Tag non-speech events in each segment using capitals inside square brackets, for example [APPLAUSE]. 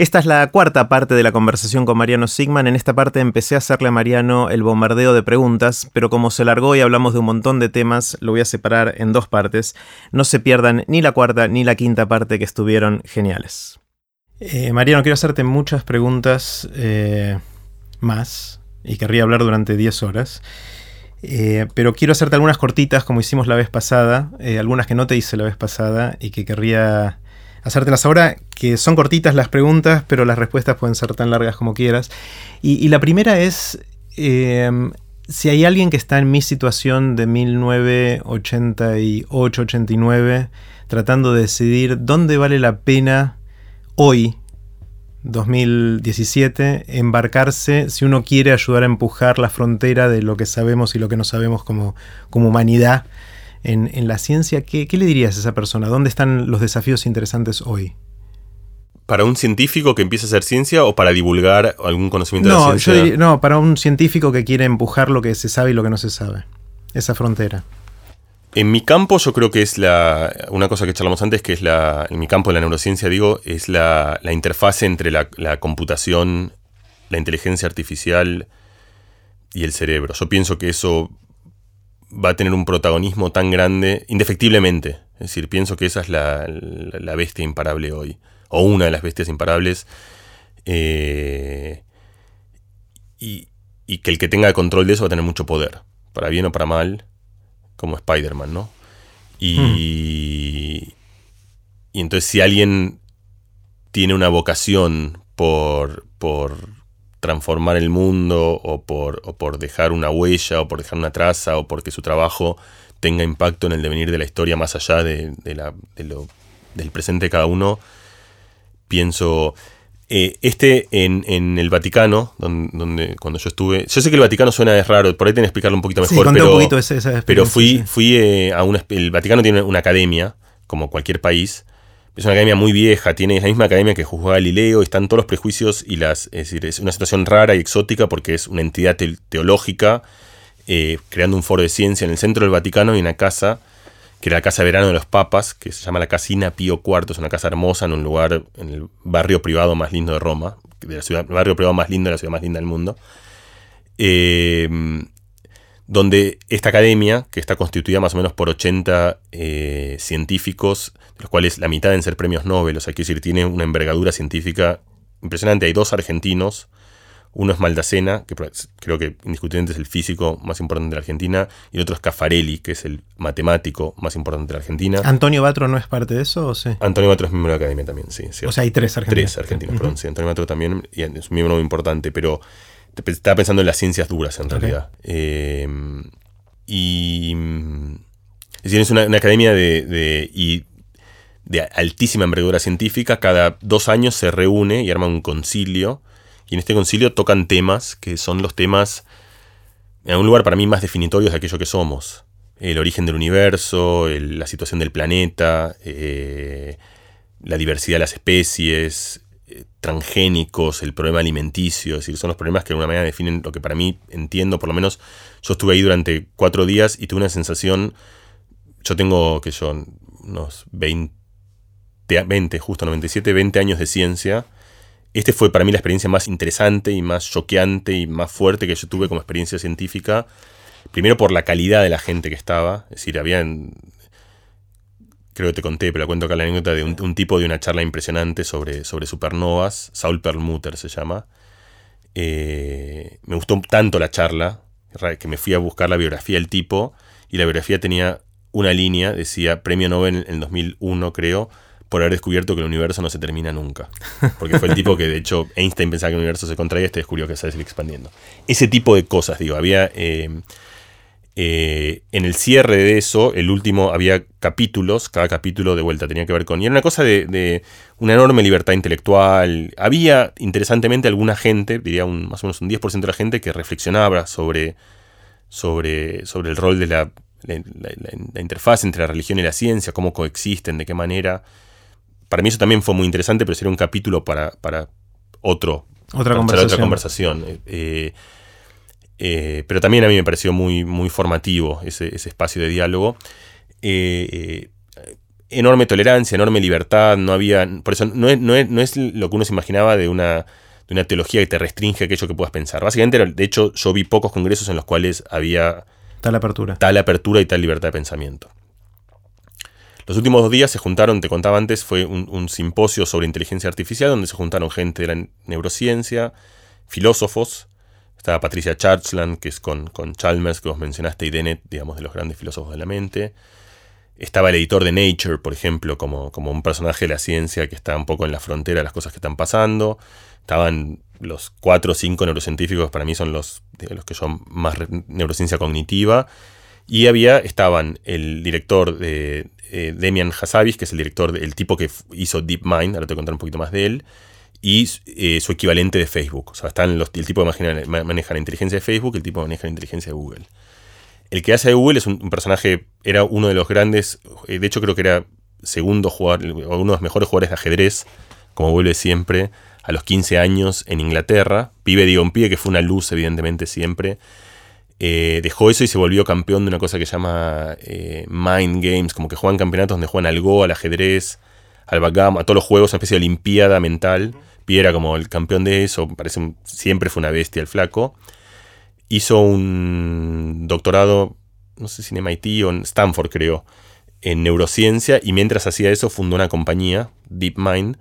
Esta es la cuarta parte de la conversación con Mariano Sigman. En esta parte empecé a hacerle a Mariano el bombardeo de preguntas, pero como se largó y hablamos de un montón de temas, lo voy a separar en dos partes. No se pierdan ni la cuarta ni la quinta parte que estuvieron geniales. Eh, Mariano, quiero hacerte muchas preguntas eh, más y querría hablar durante 10 horas. Eh, pero quiero hacerte algunas cortitas como hicimos la vez pasada, algunas que no te hice la vez pasada y que querría hacértelas ahora, que son cortitas las preguntas, pero las respuestas pueden ser tan largas como quieras. Y, la primera es, em, si hay alguien que está en mi situación de 1988-89, tratando de decidir dónde vale la pena hoy, 2017, embarcarse si uno quiere ayudar a empujar la frontera de lo que sabemos y lo que no sabemos como, como humanidad en, la ciencia, ¿qué, le dirías a esa persona? ¿Dónde están los desafíos interesantes hoy? ¿Para un científico que empieza a hacer ciencia o para divulgar algún conocimiento de la ciencia? no, para un científico que quiere empujar lo que se sabe y lo que no se sabe. Esa frontera. En mi campo yo creo que es la, una cosa que charlamos antes, que es la, en mi campo de la neurociencia digo, es la, la interfase entre la, la, computación, la inteligencia artificial y el cerebro. Yo pienso que eso va a tener un protagonismo tan grande, indefectiblemente. Es decir, pienso que esa es la, bestia imparable hoy, o una de las bestias imparables. Eh, y, que el que tenga el control de eso va a tener mucho poder, para bien o para mal, como Spider-Man, ¿no? Y, hmm. y entonces si alguien tiene una vocación por, por transformar el mundo o por, por dejar una huella o por dejar una traza o porque su trabajo tenga impacto en el devenir de la historia más allá de, la, lo, del presente de cada uno, pienso... Eh, este en, el Vaticano, donde, cuando yo estuve. Yo sé que el Vaticano suena es raro, por ahí tengo que explicarlo un poquito mejor, pero, pero fui, fui eh, a una. El Vaticano tiene una academia, como cualquier país, es una academia muy vieja, tiene la misma academia que juzgó Galileo, están todos los prejuicios y las. Es decir, una situación rara y exótica porque es una entidad teológica eh, creando un foro de ciencia en el centro del Vaticano y una casa, que era la casa de verano de los papas, que se llama la Casina Pío IV, es una casa hermosa en un lugar, en el barrio privado más lindo de Roma, el barrio privado más lindo de la ciudad más linda del mundo. Eh, donde esta academia, que está constituida más o menos por 80 eh, científicos, los cuales la mitad deben ser premios Nobel, o sea, quiere decir, tiene una envergadura científica impresionante. Hay dos argentinos, uno es Maldacena, que creo que indiscutiblemente es el físico más importante de la Argentina, y el otro es Caffarelli, que es el matemático más importante de la Argentina. ¿Antonio Batro no es parte de eso o sí? Antonio Batro es miembro de la academia también, sí. O sea, hay tres argentinos. Tres argentinos, perdón, sí. Antonio Batro también y es un miembro muy importante, pero estaba pensando en las ciencias duras, en realidad. Em, y. Es decir, es una, academia de, de altísima envergadura científica. Cada dos años se reúne y arma un concilio. Y en este concilio tocan temas que son los temas, en algún lugar para mí, más definitorios de aquello que somos. El origen del universo, la situación del planeta, eh, la diversidad de las especies, transgénicos, el problema alimenticio, es decir, son los problemas que de alguna manera definen lo que para mí entiendo, por lo menos yo estuve ahí durante cuatro días y tuve una sensación, yo tengo que yo unos 20, 20, justo 97, 20 años de ciencia, este fue para mí la experiencia más interesante y más choqueante y más fuerte que yo tuve como experiencia científica, primero por la calidad de la gente que estaba, es decir, habían creo que te conté, pero cuento acá la anécdota de un, tipo de una charla impresionante sobre, sobre supernovas, Saul Perlmutter se llama. Eh, me gustó tanto la charla que me fui a buscar la biografía del tipo y la biografía tenía una línea, decía premio Nobel en el 2001 creo, por haber descubierto que el universo no se termina nunca. Porque fue el tipo que de hecho Einstein pensaba que el universo se contraía y este descubrió que se seguir expandiendo. Ese tipo de cosas, digo, había... Eh, eh, en el cierre de eso, el último, había capítulos, cada capítulo de vuelta tenía que ver con... Y era una cosa de, una enorme libertad intelectual. Había, interesantemente, alguna gente, diría un, más o menos un 10% de la gente, que reflexionaba sobre, sobre, sobre el rol de la, la, interfaz entre la religión y la ciencia, cómo coexisten, de qué manera. Para mí eso también fue muy interesante, pero sería un capítulo para, para otro, otra conversación. Otra conversación. Eh, eh, pero también a mí me pareció muy, muy formativo ese, espacio de diálogo. Eh, enorme tolerancia, enorme libertad, no había, por eso no es, no es, lo que uno se imaginaba de una, de una teología que te restringe aquello que puedas pensar. Básicamente, de hecho, yo vi pocos congresos en los cuales había tal apertura. Tal apertura y tal libertad de pensamiento. Los últimos dos días se juntaron, te contaba antes, fue un, simposio sobre inteligencia artificial donde se juntaron gente de la neurociencia, filósofos. Estaba Patricia Churchland, que es con, Chalmers, que vos mencionaste, y Dennett, digamos, de los grandes filósofos de la mente. Estaba el editor de Nature, por ejemplo, como, un personaje de la ciencia que está un poco en la frontera de las cosas que están pasando. Estaban los cuatro o cinco neurocientíficos, para mí son los, los que son más neurociencia cognitiva. Y había, estaban el director de eh, Demian Hassabis, que es el director, el tipo que hizo DeepMind, ahora te voy a contar un poquito más de él, y eh, su equivalente de Facebook. O sea, están el tipo que maneja, la inteligencia de Facebook el tipo que maneja la inteligencia de Google. El que hace de Google es un, personaje, era uno de los grandes, eh, de hecho creo que era segundo jugador, uno de los mejores jugadores de ajedrez, como vuelve siempre, a los 15 años en Inglaterra. Pibe, digo, un pibe que fue una luz, evidentemente, siempre. Eh, dejó eso y se volvió campeón de una cosa que se llama Mind Games, como que juegan campeonatos donde juegan al Go, al ajedrez, al backgammon, a todos los juegos, una especie de olimpiada mental. Pibe era como el campeón de eso, parece siempre fue una bestia el flaco hizo un doctorado, no sé si en MIT o en Stanford creo, en neurociencia y mientras hacía eso fundó una compañía, DeepMind,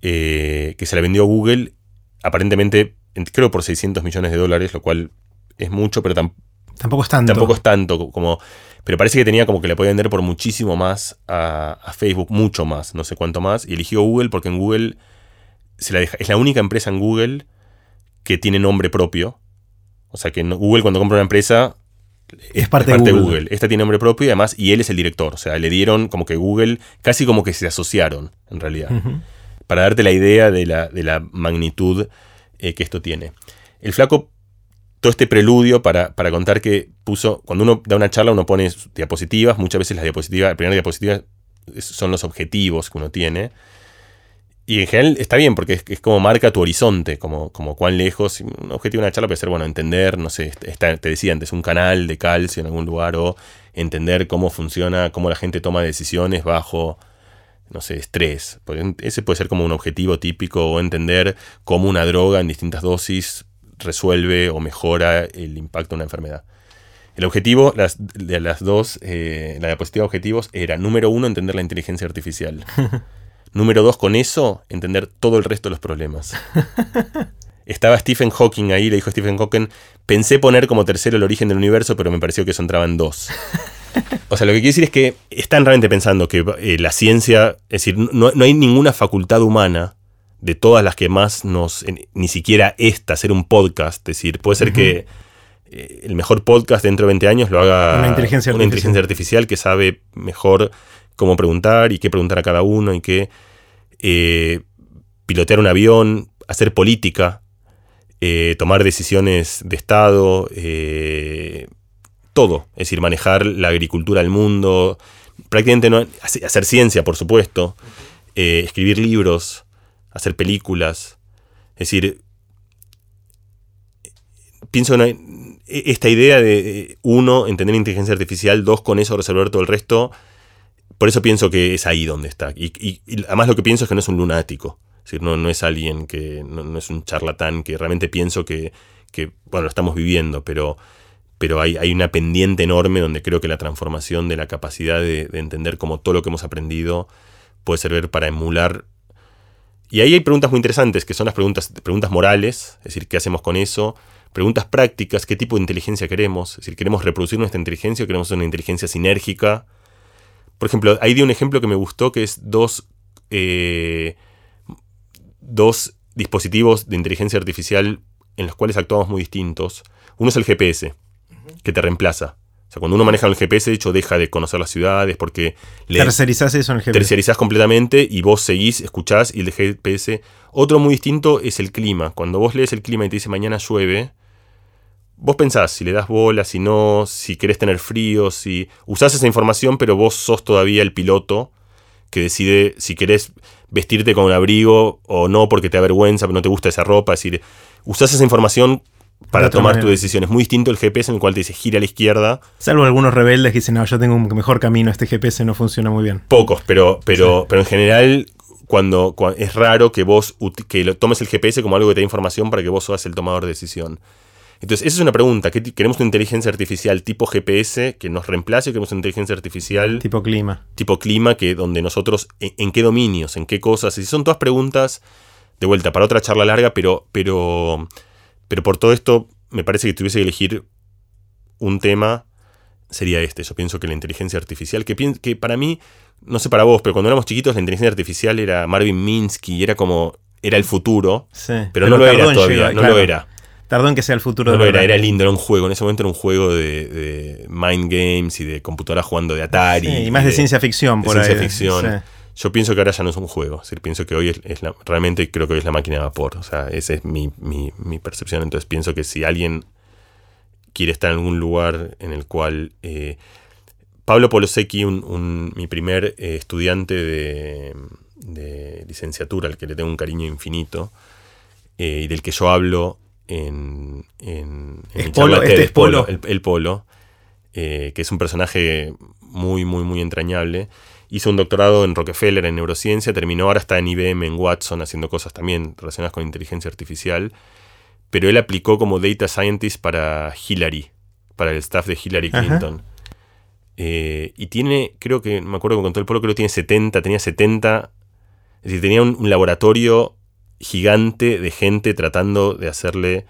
eh, que se la vendió a Google, aparentemente creo por 600 millones de dólares, lo cual es mucho, pero tampoco es tanto. Tampoco es tanto como... Pero parece que tenía como que le podía vender por muchísimo más a, Facebook, mucho más, no sé cuánto más, y eligió Google porque en Google se la deja, es la única empresa en Google que tiene nombre propio o sea que Google cuando compra una empresa es parte, de, Google. Esta tiene nombre propio y además, y él es el director. O sea, le dieron como que Google, casi como que se asociaron, en realidad. Para darte la idea de la, magnitud eh, que esto tiene. El flaco, todo este preludio para, para, contar que puso, cuando uno da una charla, uno pone diapositivas, muchas veces las diapositivas, la primera diapositiva son los objetivos que uno tiene. Y en general está bien, porque es, como marca tu horizonte, como, como cuán lejos. Un objetivo de una charla puede ser, bueno, entender, no sé, te decía antes, un canal de calcio en algún lugar, o entender cómo funciona, cómo la gente toma decisiones bajo, no sé, estrés. Ese puede ser como un objetivo típico, o entender cómo una droga en distintas dosis resuelve o mejora el impacto de una enfermedad. El objetivo las, de las dos, eh, la diapositiva de objetivos era, número uno, entender la inteligencia artificial. [LAUGHS] Número dos, con eso, entender todo el resto de los problemas. [LAUGHS] Estaba Stephen Hawking ahí, le dijo Stephen Hawking, pensé poner como tercero el origen del universo, pero me pareció que eso entraba en dos. [LAUGHS] O sea, lo que quiero decir es que están realmente pensando que eh, la ciencia, es decir, no, hay ninguna facultad humana de todas las que más nos, ni siquiera esta, hacer un podcast, es decir, puede ser que eh, el mejor podcast dentro de 20 años lo haga una inteligencia, una inteligencia artificial que sabe mejor cómo preguntar y qué preguntar a cada uno y qué eh, pilotear un avión, hacer política, eh, tomar decisiones de Estado, eh, todo, es decir, manejar la agricultura del mundo, prácticamente no, hacer ciencia, por supuesto, escribir libros, hacer películas, es decir, pienso en esta idea de, uno, entender inteligencia artificial, dos, con eso resolver todo el resto, por eso pienso que es ahí donde está. Y, además lo que pienso es que no es un lunático. Es decir, no, no es alguien que. No, es un charlatán, que realmente pienso que. bueno, lo estamos viviendo, pero. Pero hay, hay, una pendiente enorme donde creo que la transformación de la capacidad de, entender cómo todo lo que hemos aprendido puede servir para emular. Y ahí hay preguntas muy interesantes, que son las preguntas, preguntas morales, es decir, ¿qué hacemos con eso? Preguntas prácticas, ¿qué tipo de inteligencia queremos? Es decir, ¿queremos reproducir nuestra inteligencia o queremos una inteligencia sinérgica? Por ejemplo, ahí di un ejemplo que me gustó, que es dos, eh, dos dispositivos de inteligencia artificial en los cuales actuamos muy distintos. Uno es el GPS, que te reemplaza. Sea, cuando uno maneja el GPS, de hecho, deja de conocer las ciudades porque... Le tercerizás eso en el GPS. Tercerizás completamente y vos seguís, escuchás y el GPS... Otro muy distinto es el clima. Cuando vos lees el clima y te dice mañana llueve, vos pensás si le das bola, si no, si querés tener frío, si usás esa información, pero vos sos todavía el piloto que decide si querés vestirte con un abrigo o no porque te da vergüenza, pero no te gusta esa ropa. Es decir, usás esa información para tomar manera. tu decisión. Es muy distinto el GPS en el cual te dice gira a la izquierda. Salvo algunos rebeldes que dicen, no, yo tengo un mejor camino, este GPS no funciona muy bien. Pocos, pero, pero, pero en general cuando, cua- es raro que vos que lo tomes el GPS como algo que te da información para que vos seas el tomador de decisión. Entonces, esa es una pregunta. ¿Qué ¿Queremos una inteligencia artificial tipo GPS que nos reemplace o queremos una inteligencia artificial Tipo clima. tipo clima que donde nosotros en, en qué dominios, en qué cosas, y son todas preguntas de vuelta para otra charla larga, pero pero pero por todo esto me parece que tuviese que elegir un tema sería este. Yo pienso que la inteligencia artificial que que para mí no sé para vos, pero cuando éramos chiquitos la inteligencia artificial era Marvin Minsky, era como era el futuro, Sí. pero, no lo era todavía, llegar, no claro. lo era. Tardó en que sea el futuro No de lo era, era lindo, era un juego. En ese momento era un juego de, de mind games y de computadora jugando de Atari. Sí, y más de, ciencia ficción de por ciencia ahí. ficción. Sí. Yo pienso que ahora ya no es un juego. Es decir, pienso que hoy es, es la, realmente creo que hoy es la máquina de vapor. O sea, esa es mi, mi- mi percepción. Entonces pienso que si alguien quiere estar en algún lugar en el cual. eh, Pablo Polosecchi, un, un- mi primer eh, estudiante de, de licenciatura, al que le tengo un cariño infinito, eh, y del que yo hablo en, en, en ¿Es mi Polo? ¿Este TED, es Polo? el, el Polo, eh, que es un personaje muy, muy, muy entrañable. Hizo un doctorado en Rockefeller en neurociencia, terminó, ahora está en IBM, en Watson, haciendo cosas también relacionadas con inteligencia artificial, pero él aplicó como data scientist para Hillary, para el staff de Hillary. Clinton. Eh, y tiene, creo que, me acuerdo que me contó el Polo, creo que tiene 70, tenía 70, es decir, tenía un, un laboratorio gigante de gente tratando de hacerle...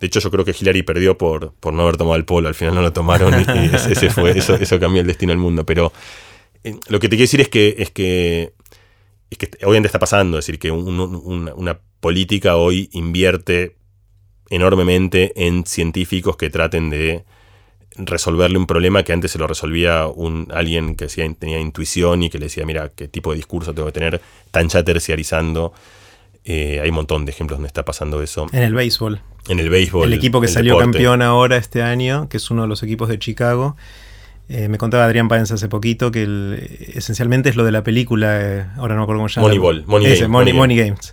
De hecho, yo creo que Hillary perdió por, por no haber tomado el polo. Al final no lo tomaron y, ese fue, eso, eso cambió el destino del mundo. Pero eh, lo que te quiero decir es que, es que, es que hoy en día está pasando. Es decir, que un- un- una, política hoy invierte enormemente en científicos que traten de resolverle un problema que antes se lo resolvía un, alguien que hacía- tenía intuición y que le decía, mira, qué tipo de discurso tengo que tener, tan ya terciarizando. Eh, hay un montón de ejemplos donde está pasando eso. En el béisbol. En el béisbol. el equipo que el salió deporte. campeón ahora este año, que es uno de los equipos de Chicago. Eh, me contaba Adrián Páez hace poquito que el- esencialmente es lo de la película, eh, ahora no me acuerdo cómo se llama. Moneyball, Money Game, Money, Games.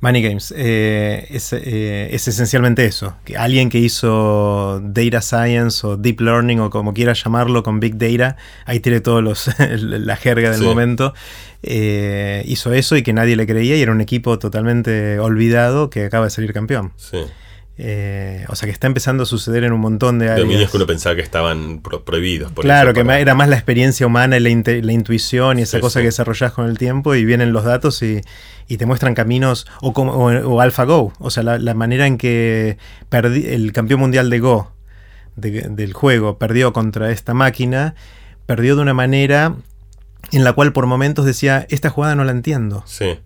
Money Games. eh, es, es esencialmente eso. Que alguien que hizo data science o deep learning o como quieras llamarlo con big data, ahí tiene todos los [LAUGHS] la jerga del Sí. momento. hizo eso y que nadie le creía y era un equipo totalmente olvidado que acaba de salir campeón. Sí. Eh, o sea que está empezando a suceder en un montón de áreas. Dominios que uno pensaba que estaban pro- prohibidos. por Claro, eso, que para- era más la experiencia humana y la, intuición y esa Sí, cosa sí. que desarrollás con el tiempo y vienen los datos y, y te muestran caminos o, o, o AlphaGo, o sea, la, la manera en que el campeón mundial de Go de- del juego perdió contra esta máquina, perdió de una manera en la cual por momentos decía, esta jugada no la entiendo. Sí.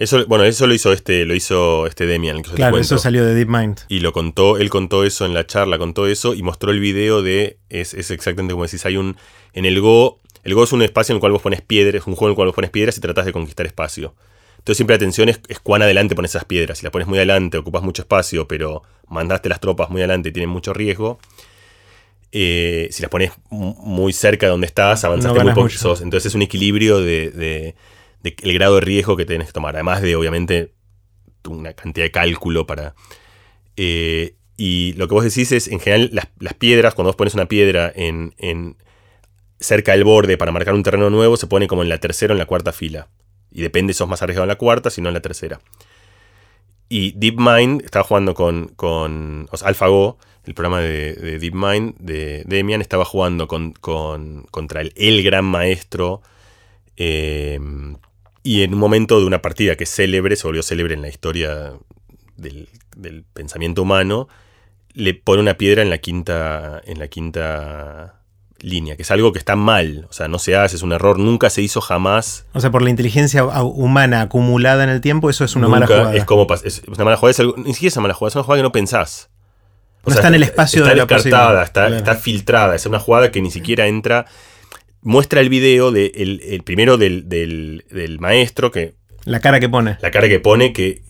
Eso, bueno, eso lo hizo este, lo hizo este Demian, que Claro, eso salió de DeepMind. Y lo contó, él contó eso en la charla, contó eso y mostró el video de. Es, es exactamente como decís, hay un. En el Go. El Go es un espacio en el cual vos pones piedras, un juego en el cual vos pones piedras y tratás de conquistar espacio. Entonces siempre la atención es, es cuán adelante pones esas piedras. Si las pones muy adelante, ocupas mucho espacio, pero mandaste las tropas muy adelante y tienen mucho riesgo. Eh, si las pones mu- muy cerca de donde estás, avanzaste No muy poco. Entonces es un equilibrio de, de- el grado de riesgo que tenés que tomar. Además de, obviamente, una cantidad de cálculo para. eh, y lo que vos decís es, en general, las, piedras, cuando vos pones una piedra en, en- cerca del borde para marcar un terreno nuevo, se pone como en la tercera o en la cuarta fila. Y depende si sos más arriesgado en la cuarta, si no en la tercera. Y DeepMind estaba jugando con, con AlphaGo, el programa de, de DeepMind de Demian, estaba jugando con, con- contra el, el gran maestro. eh, y en un momento de una partida que es célebre, se volvió célebre en la historia del, del pensamiento humano, le pone una piedra en la quinta, en la quinta línea, que es algo que está mal, o sea, no se hace, es un error, nunca se hizo jamás. O sea, por la inteligencia humana acumulada en el tiempo, eso es una mala jugada. Es como es una mala jugada, es algo- ni siquiera es una mala jugada, es una jugada que no pensás. No está en el espacio está de la descartada, posible. está, Claro. está filtrada, es una jugada que ni siquiera entra. Muestra el video de el, el primero del, del- del maestro, que La cara que pone. la cara que pone, que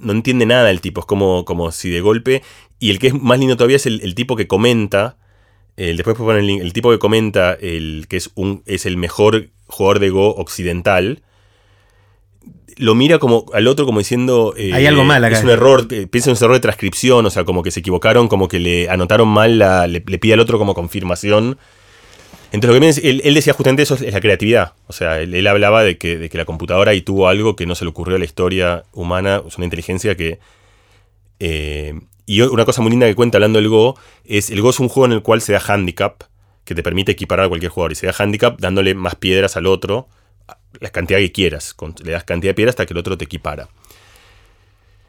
no entiende nada el tipo, es como, como si de golpe. Y el que es más lindo todavía es el, el tipo que comenta. El, después ponen el, link, el tipo que comenta el que es un es el mejor jugador de Go occidental. lo mira como al otro como diciendo... eh, Hay algo mal acá. Es un error, eh, piensa en un error de transcripción, o sea, como que se equivocaron, como que le anotaron mal, la, le, pide al otro como confirmación. Entonces, lo que él, decía justamente eso es la creatividad. O sea, él, hablaba de que, de que, la computadora ahí tuvo algo que no se le ocurrió a la historia humana, es una inteligencia que... Eh, y una cosa muy linda que cuenta hablando del Go es, el Go es un juego en el cual se da handicap, que te permite equiparar a cualquier jugador, y se da handicap dándole más piedras al otro, la cantidad que quieras. Le das cantidad de piedras hasta que el otro te equipara.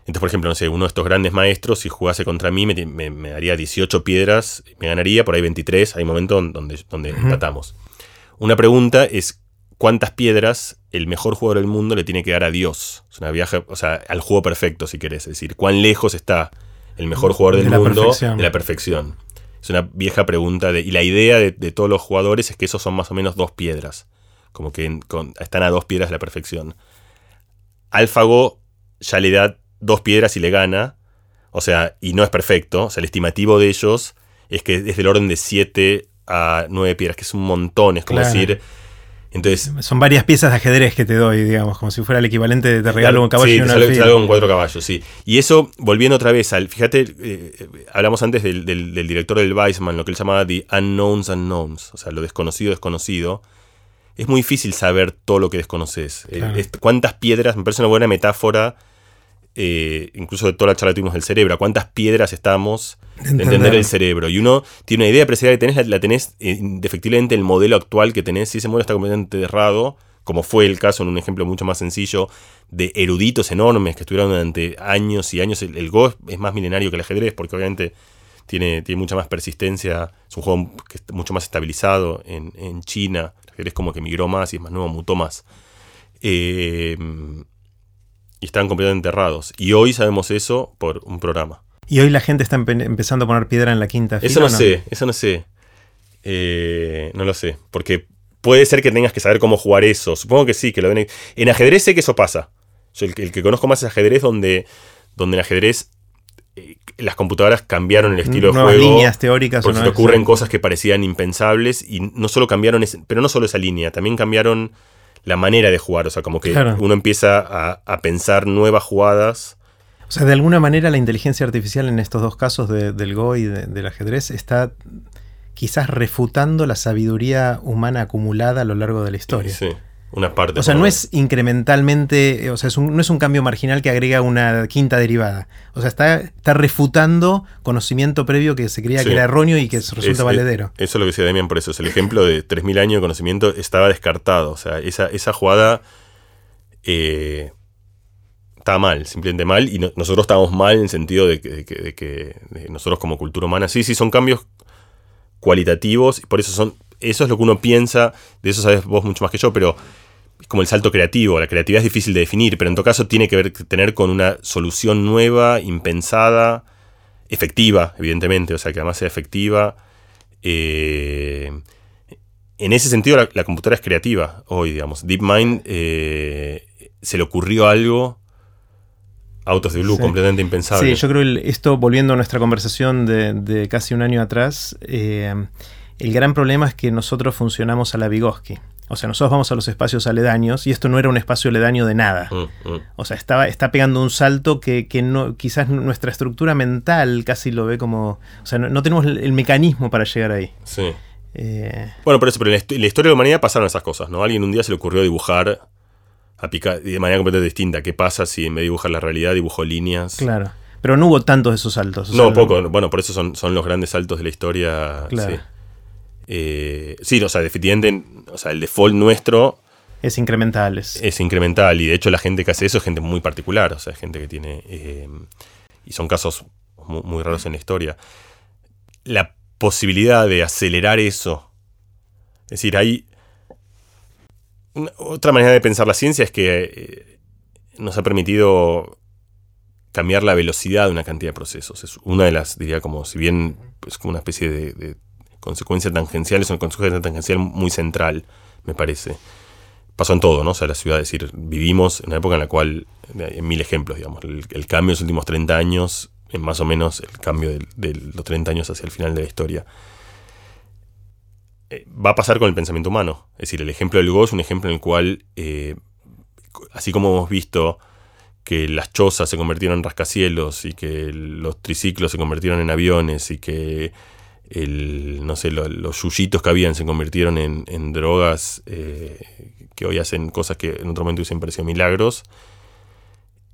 Entonces, por ejemplo, no sé, uno de estos grandes maestros, si jugase contra mí, me, daría 18 piedras, me ganaría, por ahí 23, hay momentos donde, donde empatamos. Una pregunta es, ¿cuántas piedras el mejor jugador del mundo le tiene que dar a Dios? Es una viaje, o sea, al juego perfecto, si querés. Es decir, ¿cuán lejos está el mejor jugador del mundo de la perfección? Es una vieja pregunta, de, y la idea de, de todos los jugadores es que esos son más o menos dos piedras como que están a dos piedras de la perfección. Alfago ya le da dos piedras y le gana, o sea, y no es perfecto, o sea, el estimativo de ellos es que es del orden de 7 a 9 piedras, que es un montón, es como decir... Entonces, Son varias piezas de ajedrez que te doy, digamos, como si fuera el equivalente de te regalo un caballo sí, y un algo con cuatro caballos, sí. Y eso, volviendo otra vez al. Fíjate, eh, hablamos antes del, del, director del Weissman, lo que él llamaba The Unknowns Unknowns, o sea, lo desconocido desconocido es muy difícil saber todo lo que desconoces. Eh, ¿Cuántas piedras? Me parece una buena metáfora, eh, incluso de toda la charla que tuvimos del cerebro, cuántas piedras estamos de entender. el cerebro. Y uno tiene una idea precisa que tenés, la, tenés eh, indefectiblemente el modelo actual que tenés, si ese modelo está completamente errado, como fue el caso en un ejemplo mucho más sencillo, de eruditos enormes que estuvieron durante años y años. El, Go es más milenario que el ajedrez, porque obviamente tiene, tiene mucha más persistencia, es un juego que está mucho más estabilizado en, en China, es como que migró más y es más nuevo, mutó más. Eh, y estaban completamente enterrados. Y hoy sabemos eso por un programa. ¿Y hoy la gente está empezando a poner piedra en la quinta fila? Eso no, sé, eso no sé. Eh, no lo sé. Porque puede ser que tengas que saber cómo jugar eso. Supongo que sí, que lo ven. En ajedrez sé que eso pasa. el, que conozco más es ajedrez donde, donde en ajedrez eh, las computadoras cambiaron el estilo de juego. líneas teóricas. Porque se ocurren cosas que parecían impensables y no solo cambiaron, pero no solo esa línea, también cambiaron la manera de jugar. O sea, como que uno empieza a, pensar nuevas jugadas. O sea, de alguna manera la inteligencia artificial en estos dos casos del Go y del ajedrez está quizás refutando la sabiduría humana acumulada a lo largo de la historia. Sí. Una parte. O sea, no es incrementalmente, o sea, no es un cambio marginal que agrega una quinta derivada. O sea, está, está refutando conocimiento previo que se creía que era erróneo y que resulta valedero. eso es lo que decía Demian por eso. Es el ejemplo de 3.000 años de conocimiento estaba descartado. O sea, esa, esa jugada eh, estaba mal, simplemente mal. Y nosotros estábamos mal en el sentido de que, nosotros como cultura humana, sí, sí, son cambios cualitativos y por eso son eso es lo que uno piensa, de eso sabes vos mucho más que yo, pero es como el salto creativo. La creatividad es difícil de definir, pero en todo caso tiene que ver, tener con una solución nueva, impensada, efectiva, evidentemente, o sea, que además sea efectiva. Eh, en ese sentido, la, computadora es creativa hoy, digamos. DeepMind eh, se le ocurrió algo autos de blue, completamente impensable. Sí, yo creo que esto, volviendo a nuestra conversación de, casi un año atrás, eh, el gran problema es que nosotros funcionamos a la Vygotsky. O sea, nosotros vamos a los espacios aledaños y esto no era un espacio aledaño de nada. Mm, mm. O sea, estaba, está pegando un salto que, no, quizás nuestra estructura mental casi lo ve como... O sea, no, tenemos el, mecanismo para llegar ahí. Sí. Eh, bueno, por eso, pero en la, historia de la humanidad pasaron esas cosas, ¿no? Alguien un día se le ocurrió dibujar a de manera completamente distinta. ¿Qué pasa si en vez de dibujar la realidad dibujó líneas? Claro. Pero no hubo tantos de esos saltos. no, poco. Bueno, por eso son, son los grandes saltos de la historia. Claro. Sí. Eh, sí, o sea, definitivamente, o sea, el default nuestro... Es incremental. Es. incremental y de hecho la gente que hace eso es gente muy particular, o sea, gente que tiene... Eh, y son casos muy, raros en la historia. La posibilidad de acelerar eso, es decir, hay... otra manera de pensar la ciencia es que eh, nos ha permitido cambiar la velocidad de una cantidad de procesos. Es una de las, diría, como si bien es como una especie de consecuencia tangencial es una consecuencia tangencial muy central, me parece. Pasó en todo, ¿no? O sea, la ciudad, es decir, vivimos en una época en la cual, en mil ejemplos, digamos, el, cambio de los últimos 30 años es más o menos el cambio de, los 30 años hacia el final de la historia. Eh, va a pasar con el pensamiento humano. Es decir, el ejemplo del Go es un ejemplo en el cual eh, así como hemos visto que las chozas se convirtieron en rascacielos y que los triciclos se convirtieron en aviones y que el, no sé, los yuyitos que habían se convirtieron en, drogas eh, que hoy hacen cosas que en otro momento hubiesen parecido milagros.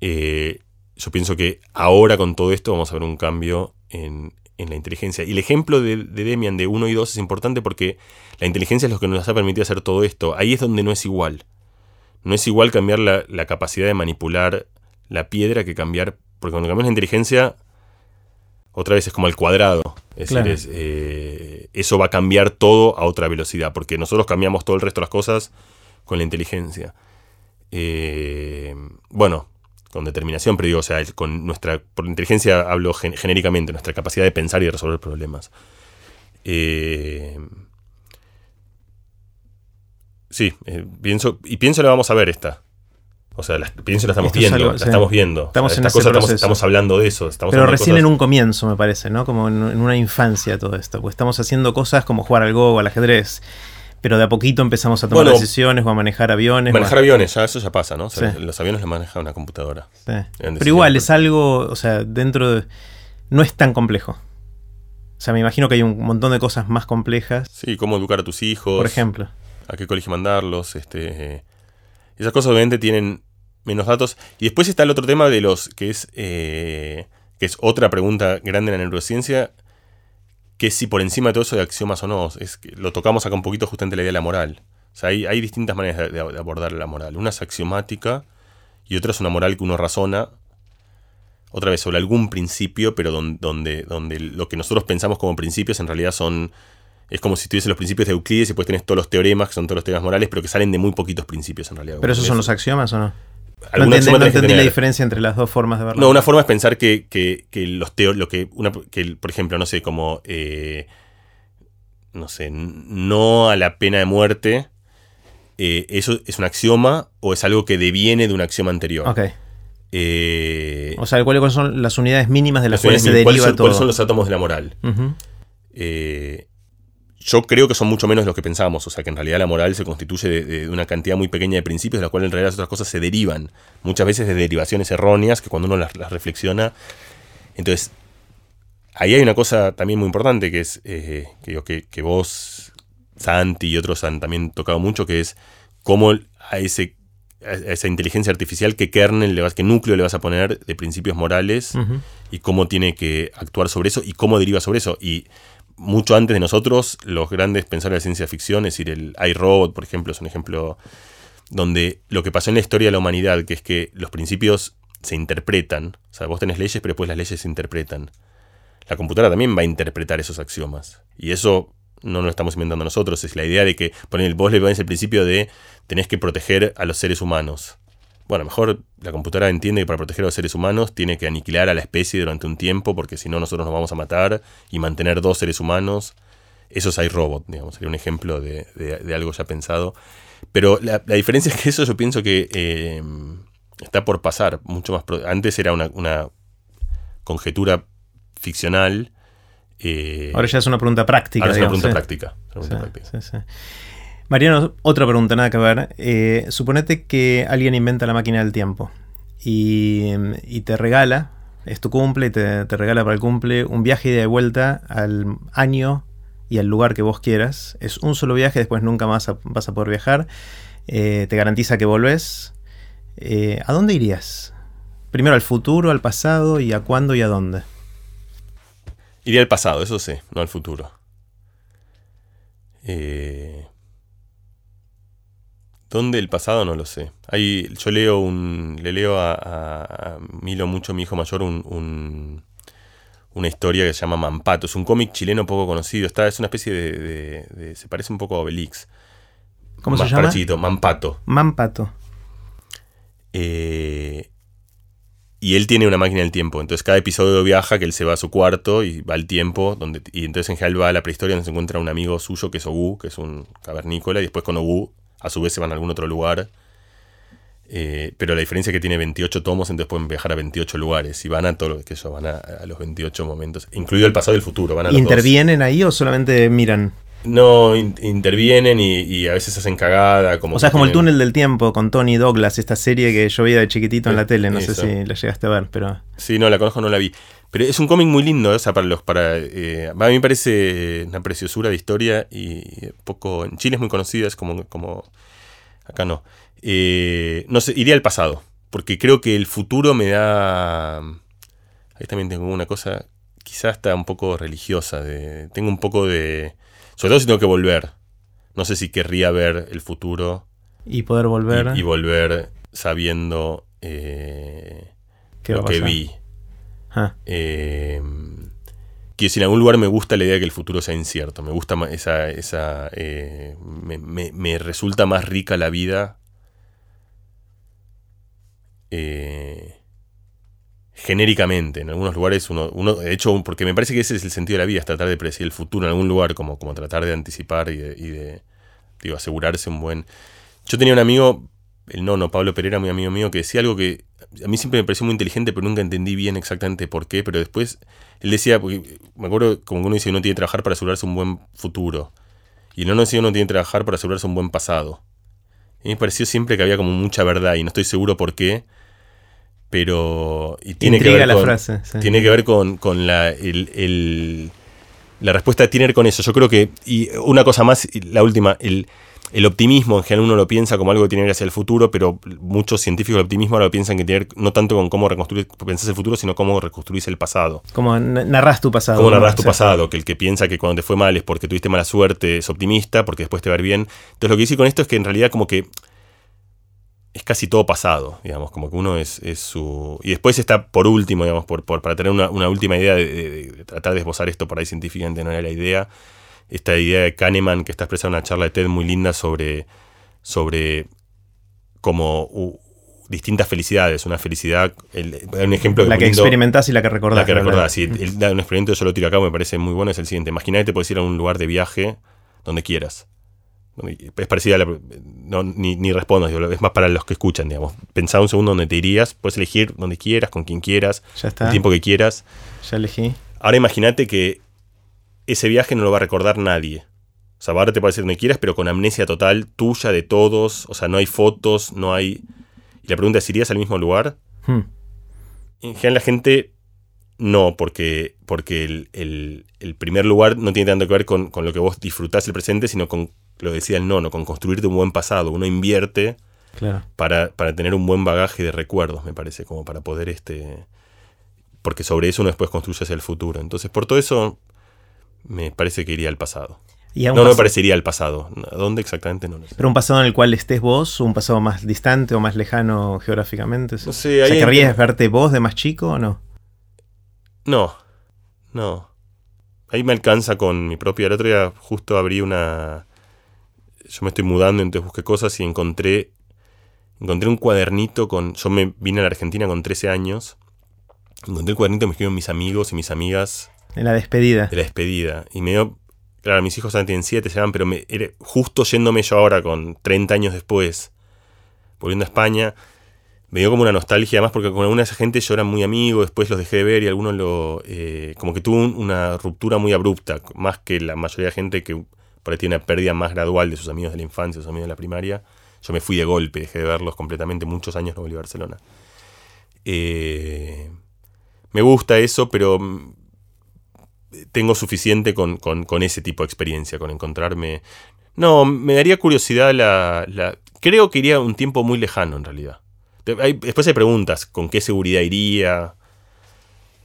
Eh, yo pienso que ahora con todo esto vamos a ver un cambio en, la inteligencia. Y el ejemplo de, Demian de 1 y 2 es importante porque la inteligencia es lo que nos ha permitido hacer todo esto. Ahí es donde no es igual. No es igual cambiar la, capacidad de manipular la piedra que cambiar. Porque cuando cambiamos la inteligencia, otra vez es como el cuadrado. Es decir, eh, eso va a cambiar todo a otra velocidad. Porque nosotros cambiamos todo el resto de las cosas con la inteligencia. Eh, bueno, con determinación, pero digo, o sea, con nuestra, por inteligencia hablo genéricamente, nuestra capacidad de pensar y de resolver problemas. Eh, sí, pienso, y pienso la vamos a ver esta. O sea, la, pienso la estamos viendo, la estamos viendo. Estamos, en estamos, hablando de eso. Pero recién en un comienzo, me parece, ¿no? Como en, en, una infancia todo esto. Porque estamos haciendo cosas como jugar al Go o al ajedrez pero de a poquito empezamos a tomar decisiones o a manejar aviones. Manejar aviones, ya eso ya pasa, ¿no? Los aviones los maneja una computadora. Pero igual es algo, o sea, dentro de... No es tan complejo. O sea, me imagino que hay un montón de cosas más complejas. Sí, cómo educar a tus hijos. Por ejemplo. A qué colegio mandarlos. Este, esas cosas obviamente tienen menos datos. Y después está el otro tema de los que es, eh, que es otra pregunta grande en la neurociencia, que si por encima de todo eso de axiomas o no. Es que lo tocamos acá un poquito justamente la idea de la moral. O sea, hay, distintas maneras de, abordar la moral. Una es axiomática y otra es una moral que uno razona, otra vez, sobre algún principio, pero donde, donde, lo que nosotros pensamos como principios en realidad son... Es como si tuviese los principios de Euclides y después tenés todos los teoremas, que son todos los teoremas morales, pero que salen de muy poquitos principios en realidad. ¿Pero esos son los axiomas o no? No entendí, la diferencia entre las dos formas de verlo. No, una forma es pensar que, los teóricos, lo que, una, por ejemplo, no sé, como, eh, no sé, no a la pena de muerte, eh, eso es un axioma o es algo que deviene de un axioma anterior. Ok. Eh, o sea, ¿cuáles son las unidades mínimas de las cuales se deriva son, todo? ¿Cuáles son los átomos de la moral? Yo creo que son mucho menos de los que pensamos. O sea, que en realidad la moral se constituye de, una cantidad muy pequeña de principios, de los cuales en realidad las otras cosas se derivan. Muchas veces de derivaciones erróneas que cuando uno las, reflexiona. Entonces, ahí hay una cosa también muy importante que es eh, que, que, vos, Santi y otros han también tocado mucho, que es cómo a, ese, esa inteligencia artificial, qué kernel, le vas, qué núcleo le vas a poner de principios morales y cómo tiene que actuar sobre eso y cómo deriva sobre eso. Y mucho antes de nosotros, los grandes pensadores de ciencia ficción, es decir, el iRobot, por ejemplo, es un ejemplo donde lo que pasó en la historia de la humanidad, que es que los principios se interpretan, o sea, vos tenés leyes, pero después las leyes se interpretan. La computadora también va a interpretar esos axiomas. Y eso no lo estamos inventando nosotros, es la idea de que, poner, vos le pones el principio de tenés que proteger a los seres humanos. Bueno, mejor la computadora entiende que para proteger a los seres humanos tiene que aniquilar a la especie durante un tiempo, porque si no nosotros nos vamos a matar y mantener dos seres humanos. Eso es iRobot, digamos, sería un ejemplo de, algo ya pensado. Pero la, diferencia es que eso yo pienso que eh, está por pasar mucho más. Antes era una, conjetura ficcional. Eh, ahora ya es una pregunta práctica. Ahora es una pregunta práctica. Mariano, otra pregunta, nada que ver. Eh, suponete que alguien inventa la máquina del tiempo y, te regala, es tu cumple, y te, regala para el cumple un viaje de vuelta al año y al lugar que vos quieras. Es un solo viaje, después nunca más vas a poder viajar. Eh, te garantiza que volvés. Eh, ¿A dónde irías? Primero al futuro, al pasado y a cuándo y a dónde. Iría al pasado, eso sí, no al futuro. Eh, ¿Dónde el pasado? No lo sé. Hay, yo leo un, le leo a, Milo mucho, mi hijo mayor, un, una historia que se llama Mampato. Es un cómic chileno poco conocido. Está, es una especie de, se parece un poco a Obelix. ¿Cómo se llama? Mampato. Mampato. Eh, y él tiene una máquina del tiempo. Entonces cada episodio viaja, que él se va a su cuarto y va al tiempo. Donde, y entonces en general va a la prehistoria donde se encuentra un amigo suyo que es Ogu, que es un cavernícola. Y después con Ogu a su vez se van a algún otro lugar. Eh, pero la diferencia es que tiene 28 tomos, entonces pueden viajar a 28 lugares y van a todo que eso, van a, los 28 momentos, incluido el pasado y el futuro. Van ¿Intervienen ahí o solamente miran? No intervienen y, a veces hacen cagada. Como o sea, es como el túnel del tiempo con Tony Douglas, esta serie que yo veía de chiquitito en la tele. No sé si la llegaste a ver, pero. Sí, no, la conozco, no la vi. Pero es un cómic muy lindo, o sea, para los. para eh, A mí me parece una preciosura de historia y poco. En Chile es muy conocida, es como. como acá no. Eh, no sé, iría al pasado. Porque creo que el futuro me da. Ahí también tengo una cosa. Quizás está un poco religiosa. De, tengo un poco de. Sobre todo si tengo que volver. No sé si querría ver el futuro. Y poder volver. Y, volver sabiendo eh, lo que vi. Eh, que si en algún lugar me gusta la idea de que el futuro sea incierto. Me gusta esa. esa eh, me, resulta más rica la vida. Eh, genéricamente. En algunos lugares uno, uno, de hecho, porque me parece que ese es el sentido de la vida, es tratar de predecir el futuro en algún lugar, como, como tratar de anticipar y de, digo, asegurarse un buen... Yo tenía un amigo, el nono, Pablo Pereira, muy amigo mío, que decía algo que a mí siempre me pareció muy inteligente, pero nunca entendí bien exactamente por qué, pero después él decía, porque me acuerdo como uno dice, uno tiene que trabajar para asegurarse un buen futuro, y el nono decía, uno tiene que trabajar para asegurarse un buen pasado. Y me pareció siempre que había como mucha verdad, y no estoy seguro por qué, pero y tiene que ver la con, frase, tiene que ver con, con la, el, la respuesta tiene que ver con eso. Yo creo que, y una cosa más, la última, el, el optimismo en general uno lo piensa como algo que tiene que ir hacia el futuro, pero muchos científicos del optimismo ahora lo piensan que tiene no tanto con cómo reconstruir, pensás el futuro, sino cómo reconstruís el pasado. Como narras tu pasado. Cómo narras tu pasado, que el que piensa que cuando te fue mal es porque tuviste mala suerte, es optimista, porque después te va a ir bien. Entonces lo que hice con esto es que en realidad como que es casi todo pasado, digamos, como que uno es, su... Y después está por último, digamos, por, para tener una, última idea de, tratar de esbozar esto por ahí científicamente no era la idea, esta idea de Kahneman que está expresada en una charla de TED muy linda sobre, sobre como distintas felicidades, una felicidad, un ejemplo... La que experimentás y la que recordás. La que recordás, sí, el, un experimento yo lo tiro acá, me parece muy bueno, es el siguiente, imagínate puedes ir a un lugar de viaje donde quieras es parecida a la, no, ni, ni respondas, es más para los que escuchan, digamos. Pensá un segundo donde te irías, puedes elegir donde quieras, con quien quieras, el tiempo que quieras. Ya elegí. Ahora imagínate que ese viaje no lo va a recordar nadie. O sea, ahora te puede decir donde quieras, pero con amnesia total tuya, de todos. O sea, no hay fotos, no hay... Y la pregunta es, ¿irías al mismo lugar? Hmm. En general la gente no, porque, porque el, el, primer lugar no tiene tanto que ver con, con, lo que vos disfrutás el presente, sino con lo decía el nono, con construirte un buen pasado. Uno invierte para, tener un buen bagaje de recuerdos, me parece, como para poder este. Porque sobre eso uno después construye hacia el futuro. Entonces, por todo eso, me parece que iría al pasado. no, me parecería al pasado. ¿A dónde exactamente? No, sé. Pero un pasado en el cual estés vos, un pasado más distante o más lejano geográficamente. No sé, o ¿querrías verte vos de más chico o no? No, no. Ahí me alcanza con mi propia. El otro día justo abrí una yo me estoy mudando, entonces busqué cosas y encontré, encontré un cuadernito con, yo me vine a la Argentina con 13 años, encontré el cuadernito que me escribieron mis amigos y mis amigas. En la despedida. De la despedida. Y me dio, claro, mis hijos ahora tienen 7, se van, pero me, justo yéndome yo ahora con 30 años después, volviendo a España, me dio como una nostalgia, además porque con alguna de esa gente yo era muy amigo, después los dejé de ver y algunos lo. Eh, como que tuvo una ruptura muy abrupta, más que la mayoría de gente que por ahí tiene una pérdida más gradual de sus amigos de la infancia, sus amigos de la primaria. Yo me fui de golpe, dejé de verlos completamente, muchos años no volví a Barcelona. Eh, me gusta eso, pero tengo suficiente con, ese tipo de experiencia, con encontrarme... No, me daría curiosidad la, Creo que iría un tiempo muy lejano en realidad. después hay preguntas, ¿con qué seguridad iría?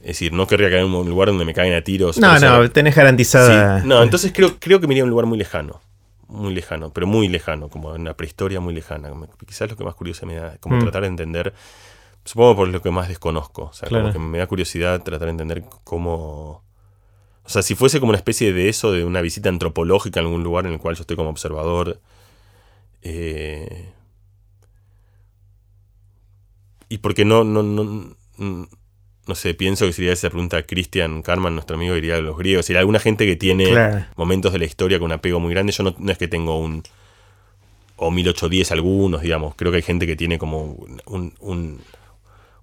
Es decir, no querría caer en un lugar donde me caigan a tiros. No, no, tenés garantizada. No, entonces creo, creo que me iría a un lugar muy lejano. Muy lejano, pero muy lejano, como una prehistoria muy lejana. Quizás lo que más curioso me da, como mm. tratar de entender, supongo por lo que más desconozco. O sea, como que me da curiosidad tratar de entender cómo. O sea, si fuese como una especie de eso, de una visita antropológica en algún lugar en el cual yo estoy como observador. Eh, y porque no, no, no, no sé, pienso que sería esa pregunta a Christian Karman, nuestro amigo, diría a los griegos. Si alguna gente que tiene momentos de la historia con un apego muy grande. Yo no, es que tengo un. O 1810 algunos, digamos. Creo que hay gente que tiene como un,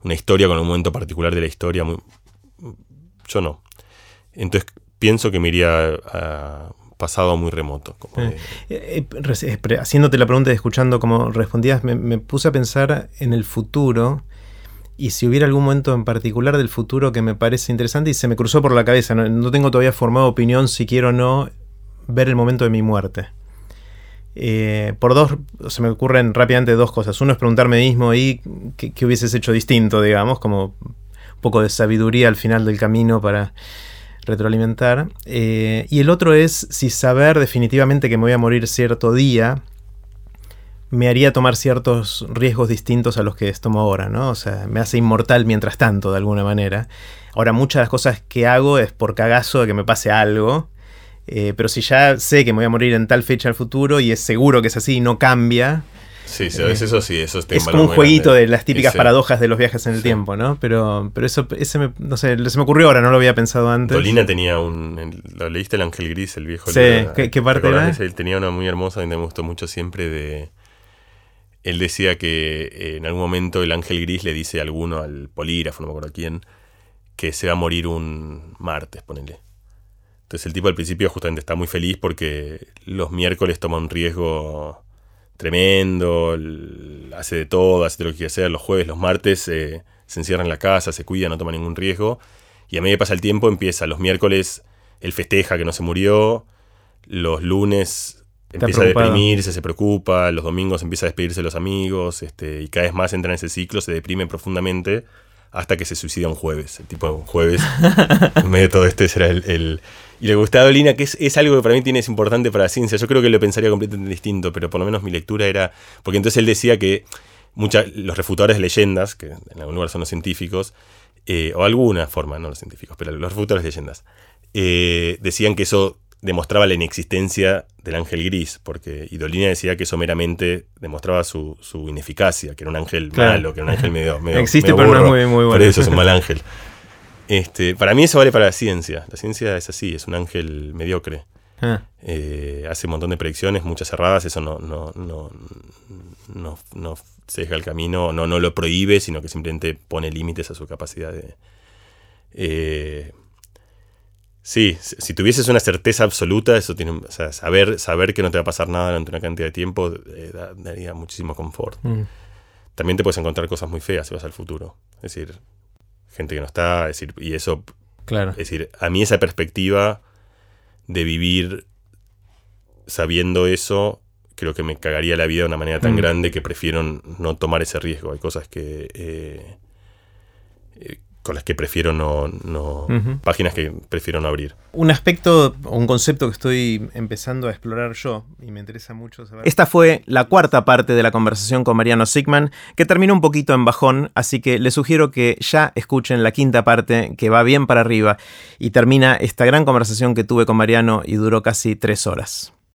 una historia con un momento particular de la historia. Muy, yo no. Entonces pienso que me iría a, pasado muy remoto. Eh, eh, eh, haciéndote la pregunta y escuchando cómo respondías, me, puse a pensar en el futuro y si hubiera algún momento en particular del futuro que me parece interesante y se me cruzó por la cabeza. No, tengo todavía formado opinión si quiero o no ver el momento de mi muerte. por dos, se me ocurren rápidamente dos cosas. Uno es preguntarme mismo y qué, hubieses hecho distinto, digamos, como un poco de sabiduría al final del camino para retroalimentar. Eh, y el otro es si saber definitivamente que me voy a morir cierto día me haría tomar ciertos riesgos distintos a los que tomo ahora, ¿no? O sea, me hace inmortal mientras tanto, de alguna manera. Ahora, muchas de las cosas que hago es por cagazo de que me pase algo. Eh, pero si ya sé que me voy a morir en tal fecha al futuro y es seguro que es así y no cambia, Sí, sí, eso sí, eso Es como un jueguito de las típicas paradojas de los viajes en el tiempo, ¿no? Pero, pero eso, ese me, no sé, se me ocurrió ahora, no lo había pensado antes. Dolina tenía un, ¿lo leíste el Ángel Gris, el viejo? Sí, ¿Qué, parte era? Él tenía una muy hermosa que me gustó mucho siempre de... Él decía que eh, en algún momento el Ángel Gris le dice a alguno, al polígrafo, no me acuerdo quién, que se va a morir un martes, ponele. Entonces el tipo al principio justamente está muy feliz porque los miércoles toma un riesgo tremendo, hace de todo, hace lo que quiere hacer, los jueves, los martes eh, se encierra en la casa, se cuida, no toma ningún riesgo, y a medida que pasa el tiempo empieza, los miércoles él festeja que no se murió, los lunes empieza a deprimirse, se preocupa, los domingos empieza a despedirse de los amigos, este, y cada vez más entra en ese ciclo, se deprime profundamente hasta que se suicida un jueves. El tipo un jueves, [LAUGHS] en medio de todo esto, será el y le gustaba Dolina, que es, algo que para mí tiene es importante para la ciencia. Yo creo que lo pensaría completamente distinto, pero por lo menos mi lectura era. Porque entonces él decía que muchas, los refutadores de leyendas, que en algún lugar son los científicos, eh, o alguna forma, no los científicos, pero los refutadores de leyendas, eh, decían que eso demostraba la inexistencia del ángel gris, porque Idolina decía que eso meramente demostraba su, ineficacia, que era un ángel malo, que era un ángel medio, medio [LAUGHS] Existe, pero no es muy, muy bueno. Por eso es un mal ángel. [LAUGHS] Este, para mí eso vale para la ciencia. La ciencia es así, es un ángel mediocre. Ah. Eh, hace un montón de predicciones, muchas cerradas, eso no, no, no, no, no sesga el camino, no, no lo prohíbe, sino que simplemente pone límites a su capacidad de... Eh, sí, si tuvieses una certeza absoluta, eso tiene, saber, saber que no te va a pasar nada durante una cantidad de tiempo eh, daría muchísimo confort. Mm. También te puedes encontrar cosas muy feas si vas al futuro. Es decir, gente que no está, es decir, y eso, claro. es decir, a mí esa perspectiva de vivir sabiendo eso, creo que me cagaría la vida de una manera tan mm. grande que prefiero no tomar ese riesgo. Hay cosas que, eh, eh, con las que prefiero no, no páginas que prefiero no abrir. Un aspecto o un concepto que estoy empezando a explorar yo y me interesa mucho saber. Esta fue la cuarta parte de la conversación con Mariano Sigman, que terminó un poquito en bajón, así que les sugiero que ya escuchen la quinta parte que va bien para arriba y termina esta gran conversación que tuve con Mariano y duró casi tres horas.